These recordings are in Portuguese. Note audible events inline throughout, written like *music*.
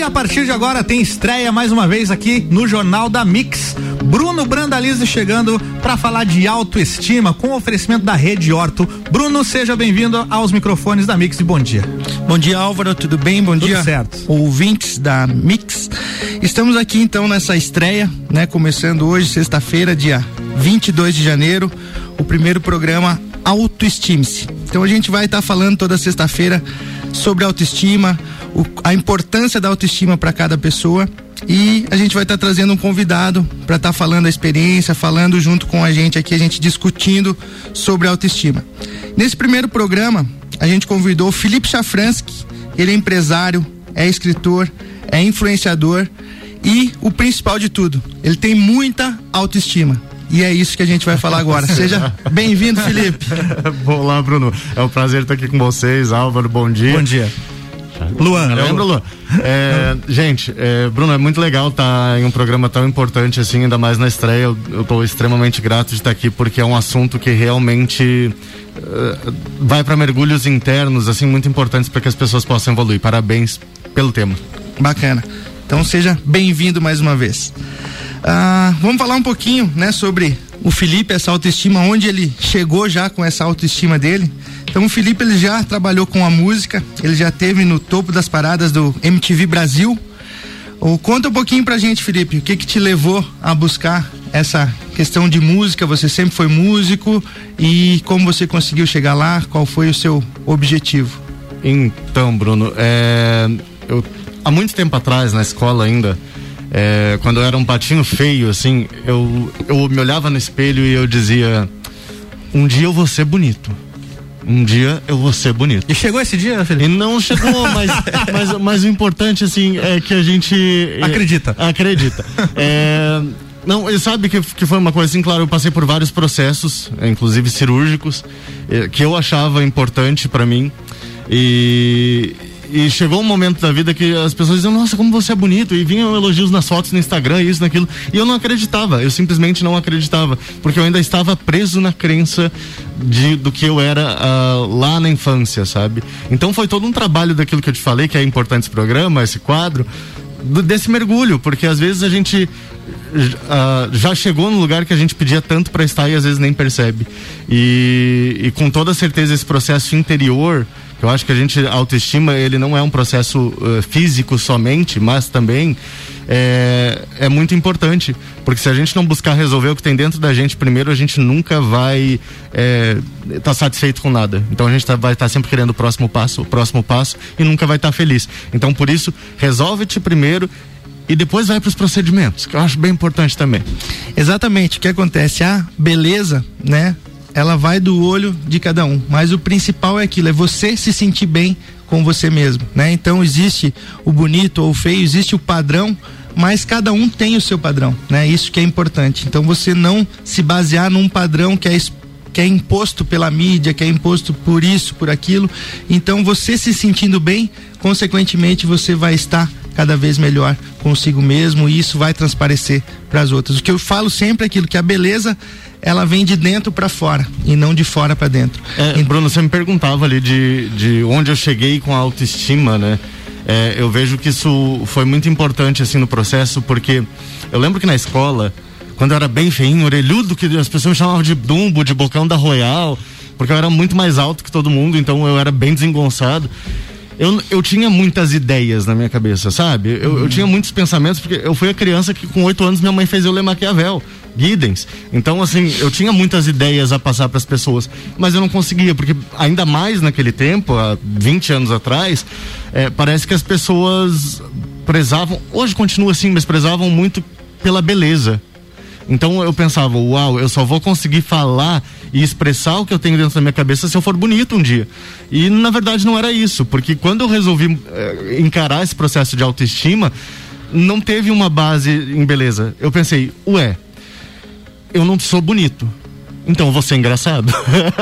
E a partir de agora tem estreia mais uma vez aqui no Jornal da Mix. Bruno Brandalize chegando para falar de autoestima com oferecimento da Rede Horto. Bruno, seja bem-vindo aos microfones da Mix e bom dia. Bom dia, Álvaro, tudo bem? Bom tudo dia, certo. ouvintes da Mix. Estamos aqui então nessa estreia, né? Começando hoje, sexta-feira, dia 22 de janeiro, o primeiro programa Autoestime-se. Então a gente vai estar tá falando toda sexta-feira sobre autoestima, o, a importância da autoestima para cada pessoa e a gente vai estar tá trazendo um convidado para estar tá falando a experiência, falando junto com a gente aqui, a gente discutindo sobre autoestima. Nesse primeiro programa, a gente convidou o Felipe Chafransky, ele é empresário, é escritor, é influenciador e o principal de tudo, ele tem muita autoestima. E é isso que a gente vai falar agora. *laughs* Seja bem-vindo, Felipe. Olá, Bruno. É um prazer estar aqui com vocês. Álvaro, bom dia. Bom dia. Luan, lembra, Luan? É, *laughs* gente, é, Bruno, é muito legal estar tá em um programa tão importante assim, ainda mais na estreia. Eu estou extremamente grato de estar aqui porque é um assunto que realmente uh, vai para mergulhos internos, assim, muito importantes para que as pessoas possam evoluir. Parabéns pelo tema. Bacana. Então seja bem-vindo mais uma vez. Ah, vamos falar um pouquinho, né, sobre o Felipe, essa autoestima, onde ele chegou já com essa autoestima dele. Então o Felipe ele já trabalhou com a música, ele já teve no topo das paradas do MTV Brasil. Ou conta um pouquinho pra gente, Felipe, o que que te levou a buscar essa questão de música? Você sempre foi músico e como você conseguiu chegar lá? Qual foi o seu objetivo? Então, Bruno, é, eu, há muito tempo atrás na escola ainda, é, quando eu era um patinho feio, assim, eu, eu me olhava no espelho e eu dizia: um dia eu vou ser bonito um dia eu vou ser bonito. E chegou esse dia, Felipe? E não chegou, mas, *laughs* mas, mas o importante, assim, é que a gente. É, acredita. É, acredita. é, não, sabe que, que foi uma coisa assim, claro, eu passei por vários processos, inclusive cirúrgicos, é, que eu achava importante para mim. E, e chegou um momento da vida que as pessoas diziam, nossa, como você é bonito, e vinham elogios nas fotos no Instagram, isso, naquilo, e eu não acreditava, eu simplesmente não acreditava, porque eu ainda estava preso na crença de, do que eu era uh, lá na infância, sabe? Então foi todo um trabalho daquilo que eu te falei, que é importante esse programa, esse quadro, do, desse mergulho, porque às vezes a gente uh, já chegou no lugar que a gente pedia tanto para estar e às vezes nem percebe. E, e com toda certeza esse processo interior eu acho que a gente, autoestima, ele não é um processo uh, físico somente, mas também é, é muito importante. Porque se a gente não buscar resolver o que tem dentro da gente primeiro, a gente nunca vai estar é, tá satisfeito com nada. Então a gente tá, vai estar tá sempre querendo o próximo passo, o próximo passo e nunca vai estar tá feliz. Então por isso, resolve-te primeiro e depois vai para os procedimentos, que eu acho bem importante também. Exatamente. O que acontece? A beleza, né? Ela vai do olho de cada um, mas o principal é aquilo, é você se sentir bem com você mesmo, né? Então existe o bonito ou o feio, existe o padrão, mas cada um tem o seu padrão, né? Isso que é importante. Então você não se basear num padrão que é que é imposto pela mídia, que é imposto por isso, por aquilo. Então você se sentindo bem, consequentemente você vai estar cada vez melhor consigo mesmo e isso vai transparecer para as outras. O que eu falo sempre é aquilo que a beleza ela vem de dentro para fora e não de fora para dentro. É, Bruno, você me perguntava ali de, de onde eu cheguei com a autoestima, né? É, eu vejo que isso foi muito importante assim no processo, porque eu lembro que na escola, quando eu era bem feinho, orelhudo, que as pessoas me chamavam de Dumbo, de bocão da Royal, porque eu era muito mais alto que todo mundo, então eu era bem desengonçado eu, eu tinha muitas ideias na minha cabeça, sabe? Eu, uhum. eu tinha muitos pensamentos, porque eu fui a criança que com oito anos minha mãe fez eu ler Maquiavel, Giddens. Então, assim, eu tinha muitas ideias a passar para as pessoas, mas eu não conseguia, porque ainda mais naquele tempo, há 20 anos atrás, é, parece que as pessoas prezavam, hoje continua assim, mas prezavam muito pela beleza. Então eu pensava, uau, eu só vou conseguir falar e expressar o que eu tenho dentro da minha cabeça se eu for bonito um dia. E na verdade não era isso, porque quando eu resolvi eh, encarar esse processo de autoestima, não teve uma base em beleza. Eu pensei, ué, eu não sou bonito então você é engraçado.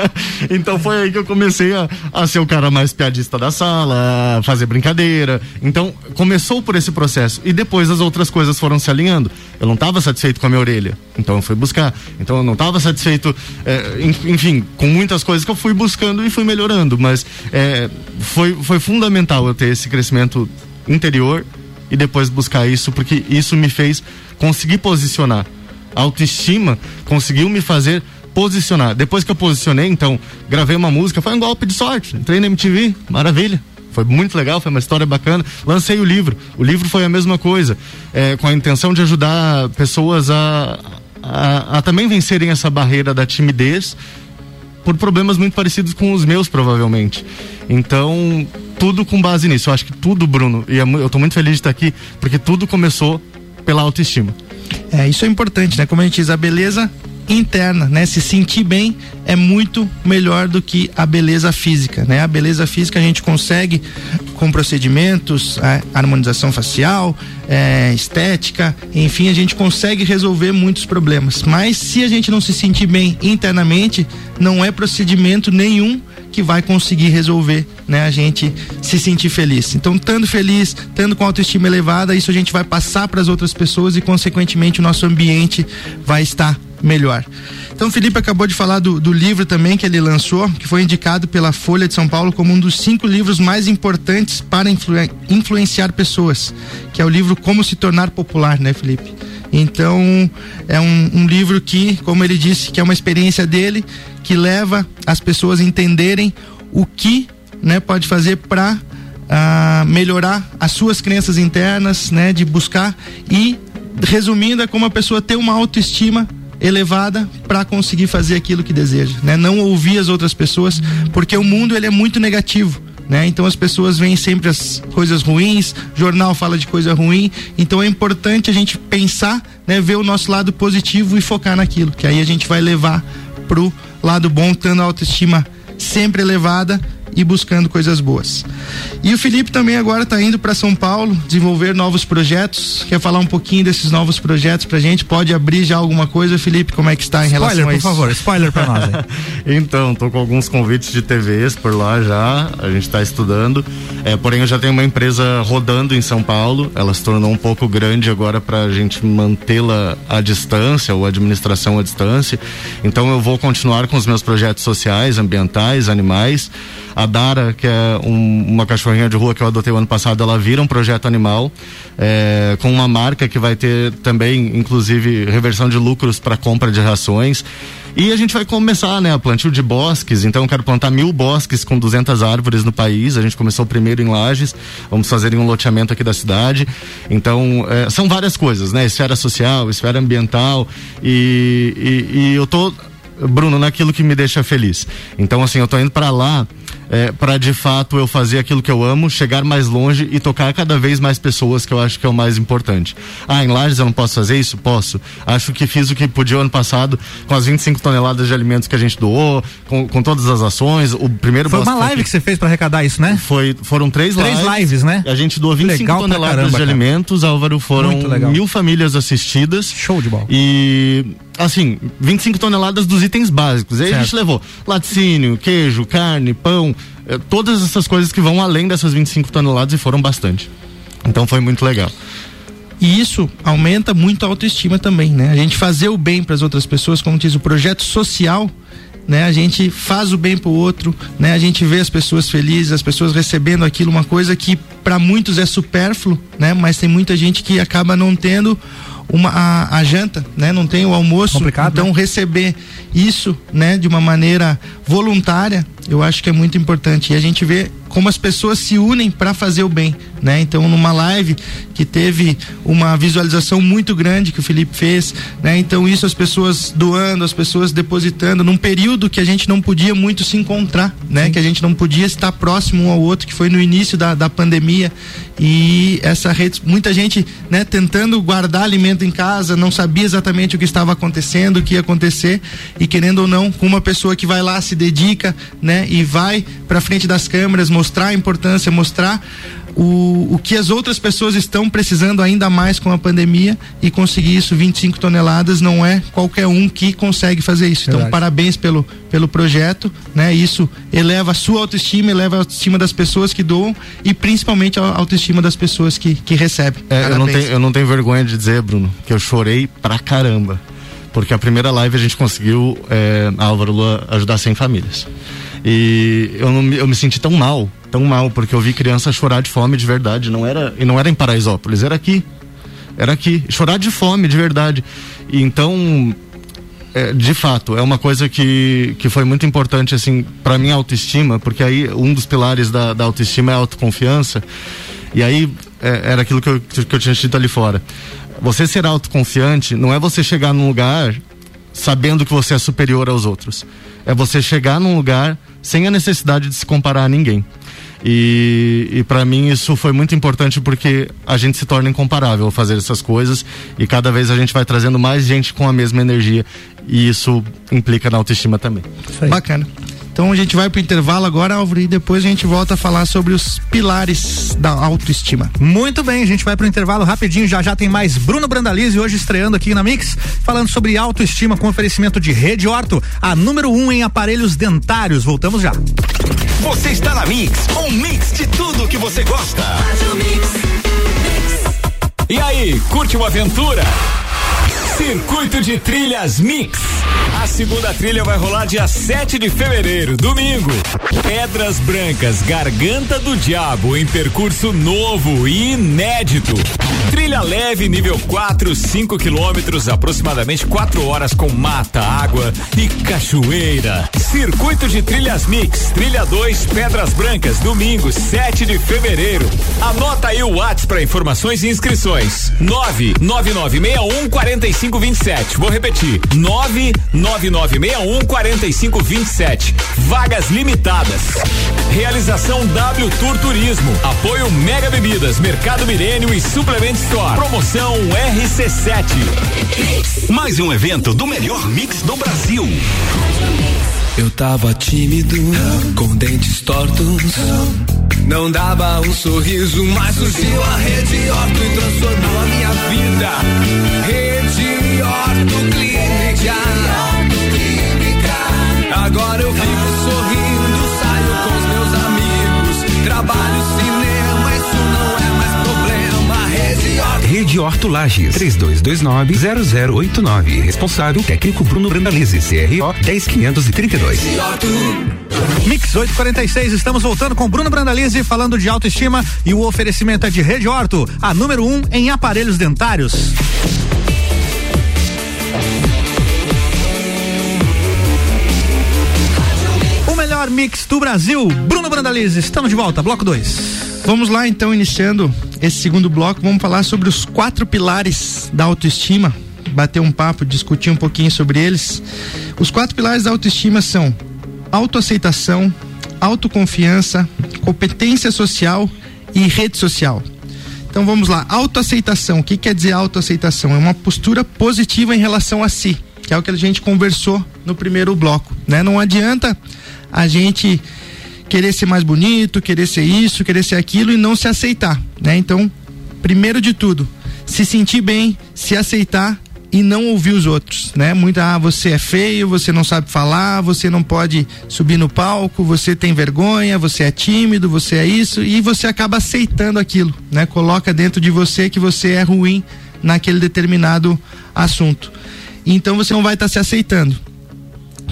*laughs* então foi aí que eu comecei a, a ser o cara mais piadista da sala, a fazer brincadeira. Então começou por esse processo e depois as outras coisas foram se alinhando. Eu não estava satisfeito com a minha orelha, então eu fui buscar. Então eu não estava satisfeito, é, enfim, com muitas coisas que eu fui buscando e fui melhorando. Mas é, foi, foi fundamental eu ter esse crescimento interior e depois buscar isso, porque isso me fez conseguir posicionar. Autoestima conseguiu me fazer posicionar. Depois que eu posicionei, então, gravei uma música, foi um golpe de sorte. Entrei na MTV, maravilha. Foi muito legal, foi uma história bacana. Lancei o livro. O livro foi a mesma coisa, é, com a intenção de ajudar pessoas a, a, a também vencerem essa barreira da timidez por problemas muito parecidos com os meus, provavelmente. Então, tudo com base nisso. Eu acho que tudo, Bruno, e é eu estou muito feliz de estar aqui, porque tudo começou pela autoestima. É, isso é importante, né? Como a gente diz, a beleza interna, né? Se sentir bem é muito melhor do que a beleza física, né? A beleza física a gente consegue com procedimentos, harmonização facial, é, estética, enfim, a gente consegue resolver muitos problemas. Mas se a gente não se sentir bem internamente, não é procedimento nenhum que vai conseguir resolver, né? A gente se sentir feliz. Então, estando feliz, estando com autoestima elevada, isso a gente vai passar para as outras pessoas e, consequentemente, o nosso ambiente vai estar melhor. Então, Felipe acabou de falar do, do, livro também que ele lançou, que foi indicado pela Folha de São Paulo como um dos cinco livros mais importantes para influ, influenciar pessoas, que é o livro Como se tornar popular, né, Felipe? Então, é um, um livro que, como ele disse, que é uma experiência dele, que leva as pessoas a entenderem o que né, pode fazer para ah, melhorar as suas crenças internas, né, de buscar e resumindo é como a pessoa ter uma autoestima elevada para conseguir fazer aquilo que deseja, né? Não ouvir as outras pessoas, porque o mundo ele é muito negativo. Né? Então as pessoas veem sempre as coisas ruins, jornal fala de coisa ruim, então é importante a gente pensar, né, ver o nosso lado positivo e focar naquilo, que aí a gente vai levar pro lado bom, tendo a autoestima sempre elevada e buscando coisas boas. E o Felipe também agora está indo para São Paulo desenvolver novos projetos. Quer falar um pouquinho desses novos projetos pra gente? Pode abrir já alguma coisa, Felipe? Como é que está em spoiler, relação a isso? Por favor, spoiler para nós. *laughs* Então, tô com alguns convites de TVs por lá já. A gente está estudando. É, porém, eu já tenho uma empresa rodando em São Paulo. Ela se tornou um pouco grande agora para a gente mantê-la à distância ou administração à distância. Então, eu vou continuar com os meus projetos sociais, ambientais, animais. A Dara, que é um, uma cachorrinha de rua que eu adotei o ano passado, ela vira um projeto animal é, com uma marca que vai ter também, inclusive, reversão de lucros para compra de rações. E a gente vai começar, né, a plantio de bosques. Então, eu quero plantar mil bosques com 200 árvores no país. A gente começou primeiro em Lages. Vamos fazer um loteamento aqui da cidade. Então, é, são várias coisas, né? Esfera social, esfera ambiental. E, e, e eu tô Bruno, naquilo que me deixa feliz. Então, assim, eu tô indo para lá é, para de fato eu fazer aquilo que eu amo, chegar mais longe e tocar cada vez mais pessoas, que eu acho que é o mais importante. Ah, em Lages eu não posso fazer isso? Posso. Acho que fiz o que podia ano passado com as 25 toneladas de alimentos que a gente doou, com, com todas as ações. O primeiro Foi uma live que você fez para arrecadar isso, né? Foi, foram três, três lives. lives, né? A gente doou 25 Legal toneladas caramba, de alimentos, Álvaro, foram mil famílias assistidas. Show de bola. E assim, 25 toneladas dos itens básicos. Aí certo. a gente levou laticínio, queijo, carne, pão, eh, todas essas coisas que vão além dessas 25 toneladas e foram bastante. Então foi muito legal. E isso aumenta muito a autoestima também, né? A gente fazer o bem para as outras pessoas, como diz o projeto social, né? A gente faz o bem para o outro, né? A gente vê as pessoas felizes, as pessoas recebendo aquilo, uma coisa que para muitos é supérfluo, né? Mas tem muita gente que acaba não tendo uma, a, a janta, né? Não tem o almoço. Complicado, então né? receber isso, né? De uma maneira voluntária, eu acho que é muito importante. E a gente vê como as pessoas se unem para fazer o bem, né? Então, numa live que teve uma visualização muito grande que o Felipe fez, né? Então, isso as pessoas doando, as pessoas depositando, num período que a gente não podia muito se encontrar, né? Sim. Que a gente não podia estar próximo um ao outro, que foi no início da, da pandemia. E essa rede, muita gente, né? Tentando guardar alimento em casa, não sabia exatamente o que estava acontecendo, o que ia acontecer, e querendo ou não, com uma pessoa que vai lá, se dedica, né? E vai para frente das câmeras, mostrar a importância, mostrar o, o que as outras pessoas estão precisando ainda mais com a pandemia e conseguir isso 25 toneladas não é qualquer um que consegue fazer isso. Então, Verdade. Parabéns pelo, pelo projeto, né? Isso eleva a sua autoestima, eleva a autoestima das pessoas que doam e principalmente a autoestima das pessoas que, que recebem. É, eu, não tenho, eu não tenho vergonha de dizer, Bruno, que eu chorei pra caramba. Porque a primeira live a gente conseguiu, é, Álvaro Lua, ajudar 100 famílias. E eu, não, eu me senti tão mal tão mal, porque eu vi criança chorar de fome de verdade, não era, e não era em Paraisópolis, era aqui. Era aqui, chorar de fome de verdade. E então, é, de fato, é uma coisa que, que foi muito importante, assim, para minha autoestima, porque aí um dos pilares da, da autoestima é a autoconfiança. E aí, é, era aquilo que eu, que eu tinha dito ali fora. Você ser autoconfiante não é você chegar num lugar sabendo que você é superior aos outros. É você chegar num lugar sem a necessidade de se comparar a ninguém. E, e para mim isso foi muito importante porque a gente se torna incomparável ao fazer essas coisas e cada vez a gente vai trazendo mais gente com a mesma energia e isso implica na autoestima também. Bacana. Então a gente vai pro intervalo agora, Álvaro, e depois a gente volta a falar sobre os pilares da autoestima. Muito bem, a gente vai pro intervalo rapidinho, já já tem mais Bruno Brandalize hoje estreando aqui na Mix, falando sobre autoestima com oferecimento de Rede Orto, a número um em aparelhos dentários. Voltamos já. Você está na Mix, um mix de tudo que você gosta. E aí, curte uma aventura? Circuito de Trilhas Mix. A segunda trilha vai rolar dia 7 de fevereiro, domingo. Pedras Brancas, Garganta do Diabo, em percurso novo e inédito. Trilha leve, nível 4, 5 quilômetros, aproximadamente 4 horas com mata, água e cachoeira. Circuito de Trilhas Mix, trilha 2, Pedras Brancas, domingo, 7 de fevereiro. Anota aí o WhatsApp para informações e inscrições. 99961 4527. Vou repetir. 99961 4527. Vagas limitadas. Realização W Tour Turismo. Apoio Mega Bebidas, Mercado Milênio e Suplement Store. Promoção RC7. Mais um evento do melhor mix do Brasil. Eu tava tímido, com dentes tortos. Não dava um sorriso, mas surgiu a Rede Orto e transformou a minha vida. Rede Orto Clínica. Agora eu vivo sorrindo, saio com os meus amigos. Trabalho cinema, isso não é mais problema. Rede Orto. Rede Horto Lages, 3229-0089. Responsável técnico Bruno Brandalize, CRO 10532. Mix 846, estamos voltando com Bruno Brandalize falando de autoestima e o oferecimento é de Rede Orto, a número um em aparelhos dentários. O melhor mix do Brasil, Bruno Brandalize, estamos de volta, bloco 2. Vamos lá então, iniciando esse segundo bloco, vamos falar sobre os quatro pilares da autoestima, bater um papo, discutir um pouquinho sobre eles. Os quatro pilares da autoestima são autoaceitação, autoconfiança, competência social e rede social. Então vamos lá, autoaceitação. O que quer dizer autoaceitação? É uma postura positiva em relação a si, que é o que a gente conversou no primeiro bloco, né? Não adianta a gente querer ser mais bonito, querer ser isso, querer ser aquilo e não se aceitar, né? Então, primeiro de tudo, se sentir bem, se aceitar e não ouvir os outros, né? Muita, ah, você é feio, você não sabe falar, você não pode subir no palco, você tem vergonha, você é tímido, você é isso e você acaba aceitando aquilo, né? Coloca dentro de você que você é ruim naquele determinado assunto. Então você não vai estar tá se aceitando.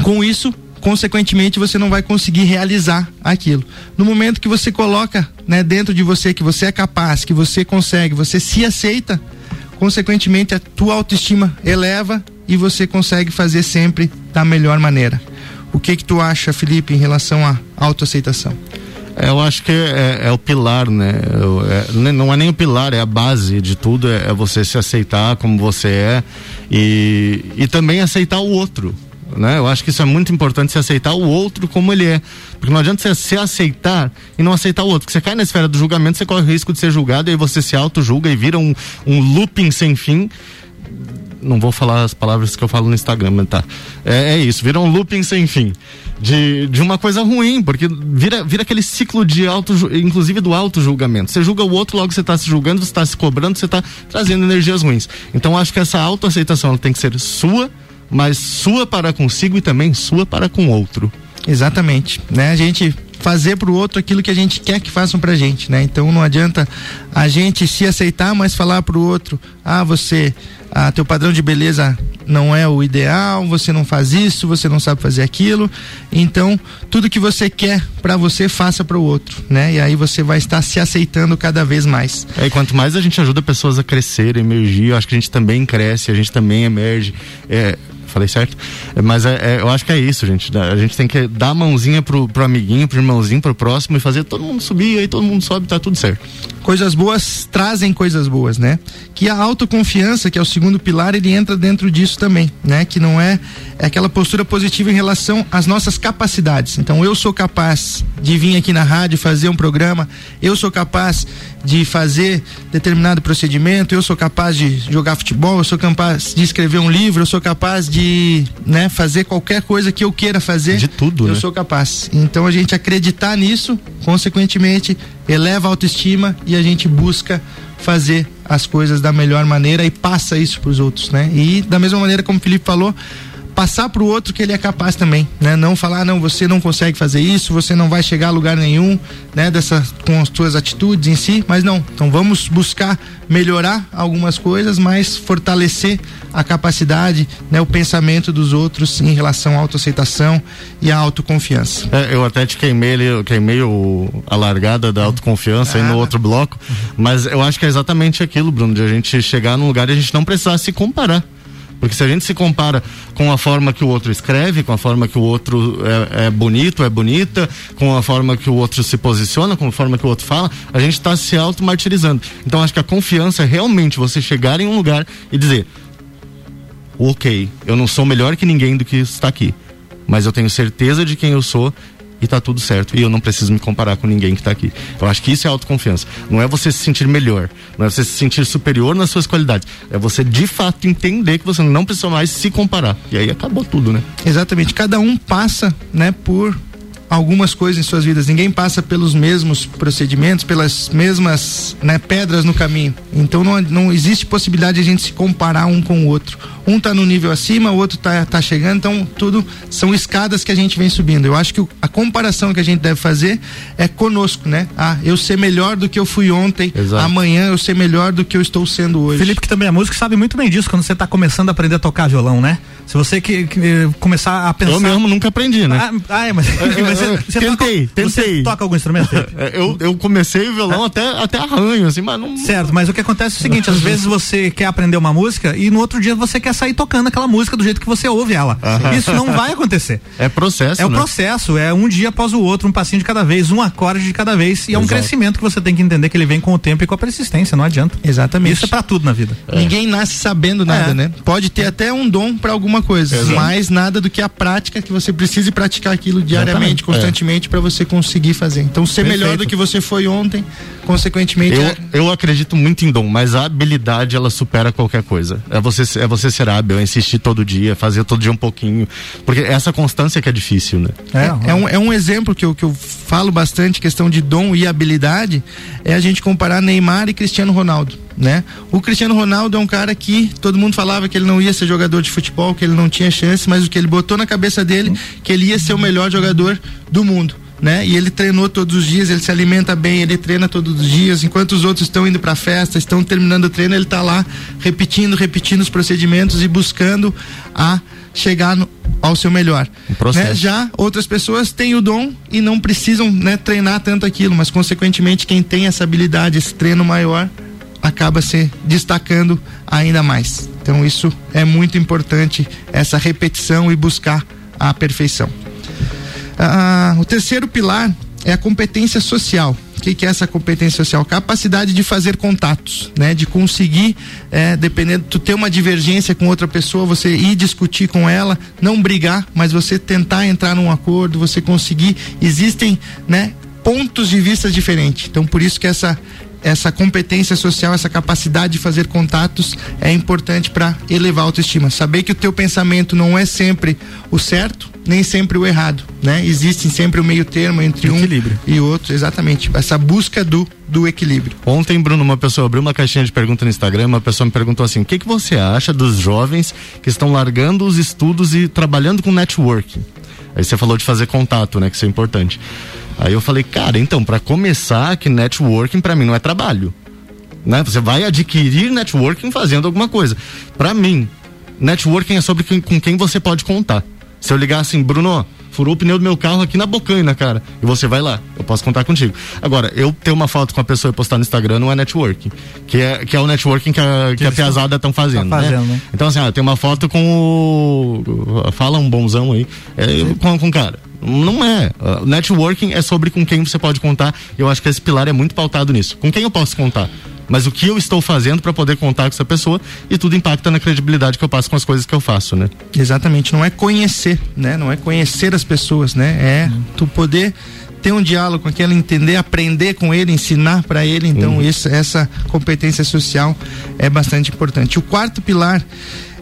Com isso, consequentemente você não vai conseguir realizar aquilo. No momento que você coloca, né, dentro de você que você é capaz, que você consegue, você se aceita, consequentemente a tua autoestima eleva e você consegue fazer sempre da melhor maneira. O que que tu acha, Felipe, em relação à autoaceitação? É, eu acho que é, é, é o pilar, né? É, não é nem o pilar, é a base de tudo, é, é, você se aceitar como você é e, e também aceitar o outro. Né? Eu acho que isso é muito importante, se aceitar o outro como ele é. Porque não adianta você se aceitar e não aceitar o outro. Porque você cai na esfera do julgamento, você corre o risco de ser julgado e aí você se auto-julga e vira um, um looping sem fim não vou falar as palavras que eu falo no Instagram, mas tá. É, é, isso, vira um looping sem fim. De, de uma coisa ruim, porque vira, vira aquele ciclo de auto, inclusive do auto-julgamento. Você julga o outro, logo você está se julgando, você está se cobrando, você está trazendo energias ruins. Então acho que essa autoaceitação tem que ser sua, mas sua para consigo e também sua para com outro. Exatamente, né? A gente fazer para o outro aquilo que a gente quer que façam pra gente, né? Então não adianta a gente se aceitar, mas falar para o outro, ah, você, ah, teu padrão de beleza não é o ideal, você não faz isso, você não sabe fazer aquilo. Então, tudo que você quer para você, faça para o outro, né? E aí você vai estar se aceitando cada vez mais. É, e quanto mais a gente ajuda pessoas a crescer, emergir, eu acho que a gente também cresce, a gente também emerge. É, falei certo? Mas é, é, eu acho que é isso, gente. A gente tem que dar a mãozinha pro, pro amiguinho, pro irmãozinho, pro próximo e fazer todo mundo subir, aí todo mundo sobe, tá tudo certo. Coisas boas trazem coisas boas, né? Que a autoconfiança, que é o segundo pilar, ele entra dentro disso também, né? Que não é, é aquela postura positiva em relação às nossas capacidades. Então, eu sou capaz de vir aqui na rádio fazer um programa, eu sou capaz de fazer determinado procedimento, eu sou capaz de jogar futebol, eu sou capaz de escrever um livro, eu sou capaz de, né, fazer qualquer coisa que eu queira fazer. De tudo, Eu né? sou capaz. Então a gente acreditar nisso, consequentemente, eleva a autoestima e a gente busca fazer as coisas da melhor maneira e passa isso para os outros, né? E da mesma maneira como o Felipe falou, passar para o outro que ele é capaz também, né? Não falar não, você não consegue fazer isso, você não vai chegar a lugar nenhum, né? Dessa com as suas atitudes em si, mas não. Então vamos buscar melhorar algumas coisas, mas fortalecer a capacidade, né? O pensamento dos outros em relação à autoaceitação e à autoconfiança. É, eu até te queimei queimei o, a largada da autoconfiança aí no outro bloco, mas eu acho que é exatamente aquilo, Bruno, de a gente chegar num lugar e a gente não precisar se comparar. Porque se a gente se compara com a forma que o outro escreve, com a forma que o outro é, é bonito, é bonita, com a forma que o outro se posiciona, com a forma que o outro fala, a gente está se auto-martirizando. Então acho que a confiança é realmente você chegar em um lugar e dizer: ok, eu não sou melhor que ninguém do que está aqui, mas eu tenho certeza de quem eu sou e tá tudo certo. E eu não preciso me comparar com ninguém que tá aqui. Eu acho que isso é autoconfiança. Não é você se sentir melhor, não é você se sentir superior nas suas qualidades. É você de fato entender que você não precisa mais se comparar. E aí acabou tudo, né? Exatamente. Cada um passa, né, por algumas coisas em suas vidas. Ninguém passa pelos mesmos procedimentos, pelas mesmas né, pedras no caminho. Então não, não existe possibilidade de a gente se comparar um com o outro. Um tá no nível acima, o outro tá, tá chegando, então tudo são escadas que a gente vem subindo. Eu acho que o, a comparação que a gente deve fazer é conosco, né? Ah, eu ser melhor do que eu fui ontem, Exato. amanhã eu ser melhor do que eu estou sendo hoje. Felipe, que também é músico, sabe muito bem disso quando você tá começando a aprender a tocar violão, né? Se você que, que, eh, começar a pensar. Eu mesmo nunca aprendi, né? Ah, ah, é, mas. *laughs* você, você tentei, toca, Você tentei. toca algum instrumento? *laughs* É, Eu, eu comecei o violão até, até arranho, assim, mas não. Certo, mas o que acontece é o seguinte, às vezes você quer aprender uma música e no outro dia você quer sair tocando aquela música do jeito que você ouve ela. Isso não vai acontecer. É processo, É o né? processo, é um dia após o outro, um passinho de cada vez, um acorde de cada vez. E é um Exato. crescimento que você tem que entender que ele vem com o tempo e com a persistência, não adianta. Exatamente. Isso é pra tudo na vida. Ninguém nasce sabendo nada, É. né? Pode ter até um dom para alguma coisa, Exato. mas nada do que a prática que você precise praticar aquilo diariamente, Exatamente. constantemente para você conseguir fazer. Então, ser melhor Perfeito. do que você foi ontem, consequentemente, é- Eu, eu acredito muito em dom, mas a habilidade ela supera qualquer coisa. É você, é você ser hábil, é insistir todo dia, fazer todo dia um pouquinho. Porque essa constância que é difícil, né? É, é um, é um exemplo que eu, que eu falo bastante, questão de dom e habilidade, é a gente comparar Neymar e Cristiano Ronaldo, né? O Cristiano Ronaldo é um cara que todo mundo falava que ele não ia ser jogador de futebol, que ele não tinha chance, mas o que ele botou na cabeça dele, que ele ia ser o melhor jogador do mundo. Né? E ele treinou todos os dias, ele se alimenta bem, ele treina todos os dias, enquanto os outros estão indo para festa, estão terminando o treino, ele está lá repetindo, repetindo os procedimentos e buscando a chegar no- ao seu melhor. Um. Né? Já outras pessoas têm o dom e não precisam né, treinar tanto aquilo, mas consequentemente quem tem essa habilidade, esse treino maior, acaba se destacando ainda mais. Então isso é muito importante, essa repetição e buscar a perfeição. Ah, o terceiro pilar é a competência social. O que, que é essa competência social? Capacidade de fazer contatos, né? De conseguir, é, dependendo, tu ter uma divergência com outra pessoa, você ir discutir com ela, não brigar, mas você tentar entrar num acordo, você conseguir. Existem, né? Pontos de vista diferentes. Então, por isso que essa essa competência social, essa capacidade de fazer contatos é importante para elevar a autoestima. Saber que o teu pensamento não é sempre o certo, nem sempre o errado, né? Existe sempre o meio termo entre um Equilíbrio. e outro, exatamente. Essa busca do, do equilíbrio. Ontem, Bruno, uma pessoa abriu uma caixinha de pergunta no Instagram, uma pessoa me perguntou assim: o que, que você acha dos jovens que estão largando os estudos e trabalhando com networking? Aí você falou de fazer contato, né? Que isso é importante. Aí eu falei, cara, então, para começar, que networking para mim não é trabalho. Né? Você vai adquirir networking fazendo alguma coisa. Para mim, networking é sobre quem, com quem você pode contar. Se eu ligar assim, Bruno, furou o pneu do meu carro aqui na Bocaina, cara. E você vai lá, eu posso contar contigo. Agora, eu ter uma foto com a pessoa e postar no Instagram não é networking. Que é, que é o networking que a, que, que a Piazada estão fazendo. Tá fazendo né? né? Então, assim, ó, tem uma foto com o. Fala um bonzão aí. É, com, com o cara. Não é. Uh, networking é sobre com quem você pode contar. Eu acho que esse pilar é muito pautado nisso. Com quem eu posso contar? mas o que eu estou fazendo para poder contar com essa pessoa e tudo impacta na credibilidade que eu passo com as coisas que eu faço, né? Exatamente, não é conhecer, né? Não é conhecer as pessoas, né? É uhum. tu poder ter um diálogo com aquele, entender, aprender com ele, ensinar para ele. Então, uhum. isso, essa competência social é bastante importante. O quarto pilar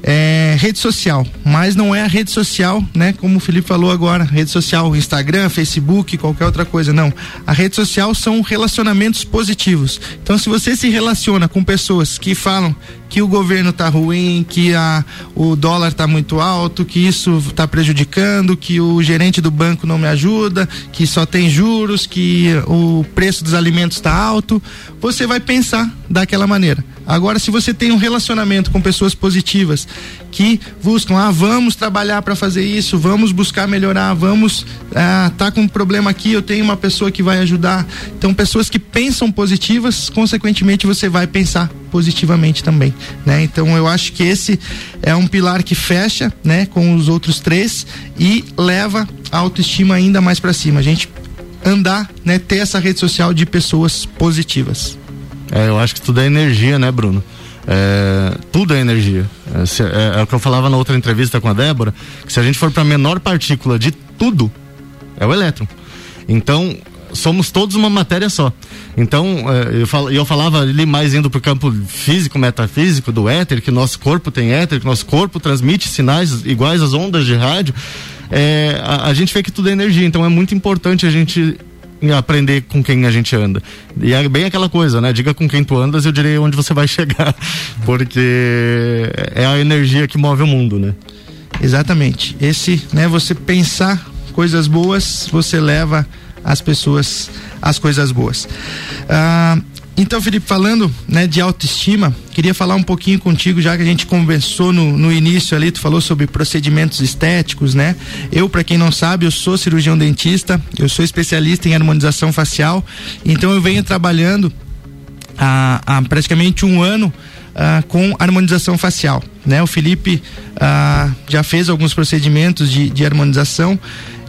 é, rede social, mas não é a rede social, né? Como o Felipe falou agora, rede social, Instagram, Facebook, qualquer outra coisa, não. A rede social são relacionamentos positivos. Então, se você se relaciona com pessoas que falam que o governo está ruim, que a, o dólar está muito alto, que isso está prejudicando, que o gerente do banco não me ajuda, que só tem juros, que o preço dos alimentos está alto, você vai pensar daquela maneira. Agora, se você tem um relacionamento com pessoas positivas que buscam, ah, vamos trabalhar para fazer isso, vamos buscar melhorar, vamos, ah, tá com um problema aqui, eu tenho uma pessoa que vai ajudar. Então, pessoas que pensam positivas, consequentemente, você vai pensar positivamente também, né? Então, eu acho que esse é um pilar que fecha, né, com os outros três e leva a autoestima ainda mais para cima. A gente andar, né, ter essa rede social de pessoas positivas. É, eu acho que tudo é energia, né, Bruno? É, tudo é energia. É, é, é, o que eu falava na outra entrevista com a Débora, que se a gente for para a menor partícula de tudo, é o elétron. Então, somos todos uma matéria só. Então, é, eu, fal, eu falava ali mais indo para o campo físico, metafísico do éter, que nosso corpo tem éter, que nosso corpo transmite sinais iguais às ondas de rádio. É, a, a gente vê que tudo é energia, então é muito importante a gente aprender com quem a gente anda. E é bem aquela coisa, né? Diga com quem tu andas, eu direi onde você vai *laughs* chegar. Porque é a energia que move o mundo, né? Exatamente. Esse, né, você pensar coisas boas, você leva as pessoas às coisas boas. Ah, então, Felipe, falando né, de autoestima, queria falar um pouquinho contigo, já que a gente conversou no, no início ali, tu falou sobre procedimentos estéticos, né? Eu, para quem não sabe, eu sou cirurgião dentista, eu sou especialista em harmonização facial, então eu venho trabalhando há, há praticamente um ano ah, com harmonização facial, né? O Felipe ah, já fez alguns procedimentos de, de harmonização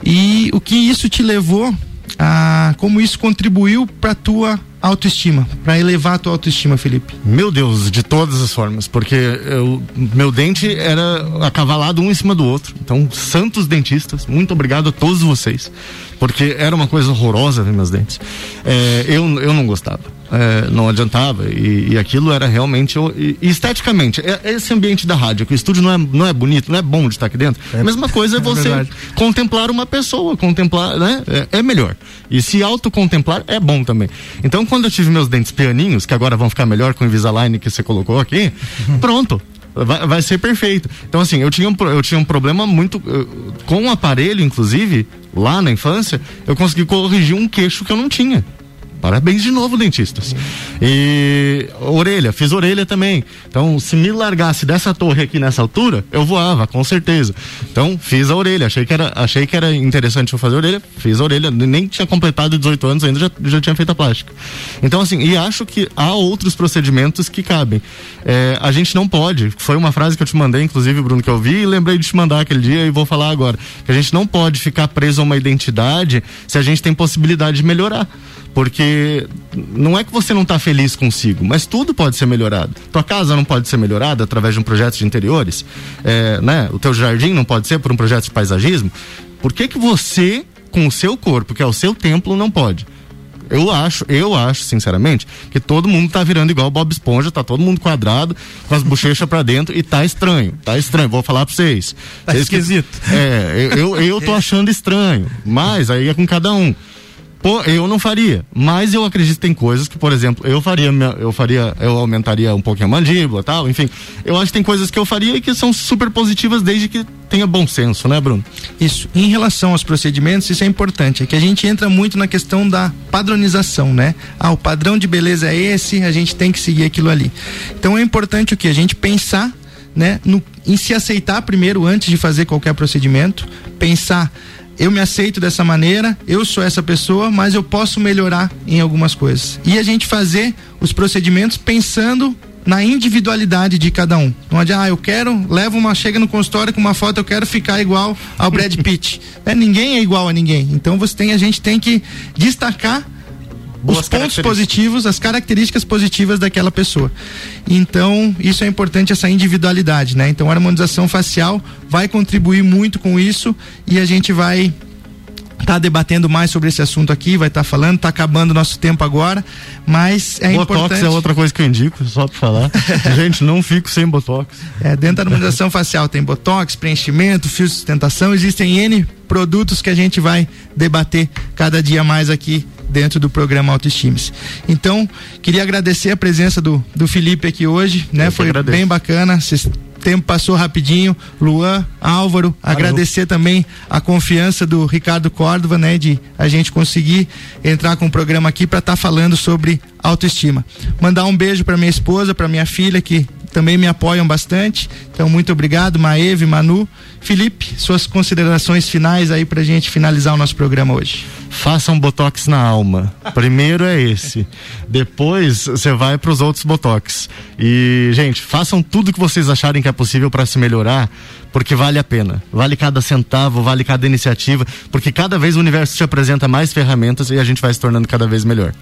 e o que isso te levou a, como isso contribuiu para tua autoestima, para elevar a tua autoestima, Felipe? Meu Deus, de todas as formas, porque eu, meu dente era acavalado um em cima do outro. Então, santos dentistas, muito obrigado a todos vocês, porque era uma coisa horrorosa ver meus dentes. É, eu, eu não gostava é, não adiantava. E, e, aquilo era realmente. E, esteticamente, é, é, esse ambiente da rádio, que o estúdio não é, não é bonito, não é bom de estar aqui dentro. É, a mesma coisa *laughs* é, você contemplar uma pessoa, contemplar, né? É, é, melhor. E se autocontemplar é bom também. Então, quando eu tive meus dentes pianinhos, que agora vão ficar melhor com o Invisalign que você colocou aqui, pronto. Vai, vai, ser perfeito. Então, assim, eu tinha um, eu tinha um problema muito. com o aparelho, inclusive, lá na infância, eu consegui corrigir um queixo que eu não tinha. Parabéns de novo, dentistas. E orelha, fiz orelha também. Então, se me largasse dessa torre aqui nessa altura, eu voava, com certeza. Então, fiz a orelha. Achei que era, achei que era interessante eu fazer a orelha, fiz a orelha. Nem tinha completado 18 anos ainda, já, já tinha feito a plástica. Então, assim, e acho que há outros procedimentos que cabem. É, a gente não pode, foi uma frase que eu te mandei, inclusive, Bruno, que eu vi e lembrei de te mandar aquele dia e vou falar agora. Que a gente não pode ficar preso a uma identidade se a gente tem possibilidade de melhorar. Porque não é que você não está feliz consigo, mas tudo pode ser melhorado. Tua casa não pode ser melhorada através de um projeto de interiores, é, né? O teu jardim não pode ser por um projeto de paisagismo. Por que que você, com o seu corpo, que é o seu templo, não pode? Eu acho, eu acho, sinceramente, que todo mundo tá virando igual o Bob Esponja, tá todo mundo quadrado, com as bochechas para dentro e tá estranho. Tá estranho, vou falar pra vocês. Tá vocês esquisito. Que, é, eu, eu, eu tô *laughs* achando estranho, mas aí é com cada um. Pô, eu não faria, mas eu acredito que tem coisas que, por exemplo, eu faria, eu faria, eu aumentaria um pouquinho a mandíbula, tal, enfim. Eu acho que tem coisas que eu faria e que são super positivas desde que tenha bom senso, né, Bruno? Isso. Em relação aos procedimentos, isso é importante, é que a gente entra muito na questão da padronização, né? Ah, o padrão de beleza é esse, a gente tem que seguir aquilo ali. Então é importante o que a gente pensar né, no, em se aceitar primeiro antes de fazer qualquer procedimento, pensar eu me aceito dessa maneira, eu sou essa pessoa, mas eu posso melhorar em algumas coisas. E a gente fazer os procedimentos pensando na individualidade de cada um. Não adianta, ah, eu quero, leva uma, chega no consultório com uma foto, eu quero ficar igual ao Brad Pitt. *laughs* é, ninguém é igual a ninguém. Então você tem, a gente tem que destacar os pontos positivos, as características positivas daquela pessoa. Então, isso é importante, essa individualidade, né? Então, a harmonização facial vai contribuir muito com isso e a gente vai tá debatendo mais sobre esse assunto aqui, vai estar tá falando, tá acabando nosso tempo agora, mas é botox importante. é outra coisa que eu indico, só para falar. *laughs* Gente, não fico sem botox. É, dentro da harmonização facial tem botox, preenchimento, fio de sustentação, existem N produtos que a gente vai debater cada dia mais aqui dentro do programa Autoestimes. Então, queria agradecer a presença do, do Felipe aqui hoje, né? Foi bem bacana. Cês, tempo passou rapidinho. Luan, Álvaro, Valeu. agradecer também a confiança do Ricardo Córdova, né, de a gente conseguir entrar com o programa aqui para estar tá falando sobre autoestima. Mandar um beijo para minha esposa, para minha filha que também me apoiam bastante. Então, muito obrigado, Maeve, Manu. Felipe, suas considerações finais aí pra gente finalizar o nosso programa hoje. Façam um botox na alma. Primeiro é esse. Depois você vai para os outros botox. E, gente, façam tudo que vocês acharem que é possível para se melhorar, porque vale a pena. Vale cada centavo, vale cada iniciativa, porque cada vez o universo te apresenta mais ferramentas e a gente vai se tornando cada vez melhor.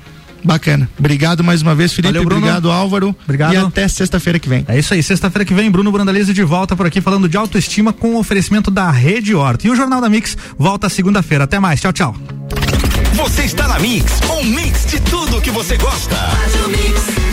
Bacana. Obrigado mais uma vez, Felipe. Valeu, Bruno. Obrigado, Álvaro. Obrigado. E até sexta-feira que vem. É isso aí. Sexta-feira que vem, Bruno Brandalize de volta por aqui falando de autoestima com o oferecimento da Rede Horta. E o Jornal da Mix volta segunda-feira. Até mais. Tchau, tchau. Você está na Mix, um mix de tudo que você gosta. Faz o mix.